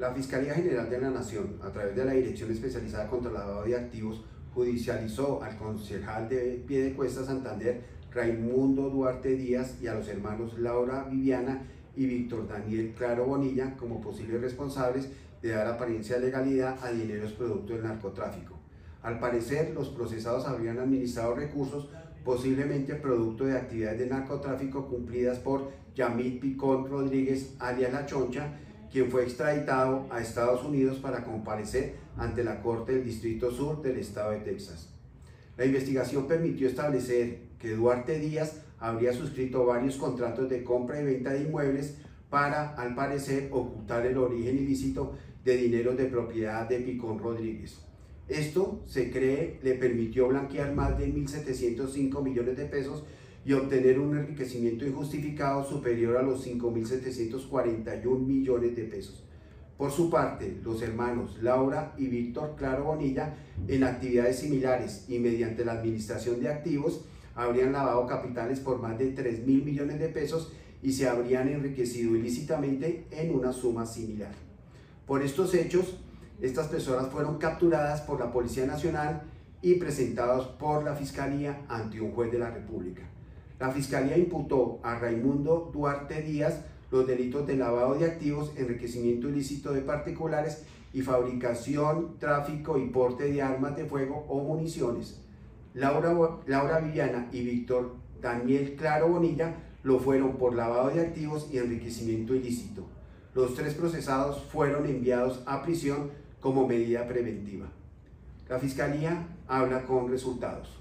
La Fiscalía General de la Nación, a través de la Dirección Especializada contra el Lavado de Activos, judicializó al concejal de Piedecuesta Santander, Raimundo Duarte Díaz, y a los hermanos Laura Viviana y Víctor Daniel Claro Bonilla como posibles responsables de dar apariencia de legalidad a dineros producto del narcotráfico. Al parecer, los procesados habrían administrado recursos posiblemente producto de actividades de narcotráfico cumplidas por Yamit Picón Rodríguez, alias La Choncha, quien fue extraditado a Estados Unidos para comparecer ante la Corte del Distrito Sur del Estado de Texas. La investigación permitió establecer que Duarte Díaz habría suscrito varios contratos de compra y venta de inmuebles para, al parecer, ocultar el origen ilícito de dinero de propiedad de Picón Rodríguez. Esto, se cree, le permitió blanquear más de 1.705 millones de pesos y obtener un enriquecimiento injustificado superior a los 5.741 millones de pesos. Por su parte, los hermanos Laura y Víctor Claro Bonilla, en actividades similares y mediante la administración de activos, habrían lavado capitales por más de 3 mil millones de pesos y se habrían enriquecido ilícitamente en una suma similar. Por estos hechos, estas personas fueron capturadas por la Policía Nacional y presentadas por la Fiscalía ante un juez de la República. La Fiscalía imputó a Raimundo Duarte Díaz los delitos de lavado de activos, enriquecimiento ilícito de particulares y fabricación, tráfico y porte de armas de fuego o municiones. Laura, Laura Viviana y Víctor Daniel Claro Bonilla lo fueron por lavado de activos y enriquecimiento ilícito. Los tres procesados fueron enviados a prisión como medida preventiva. La Fiscalía habla con resultados.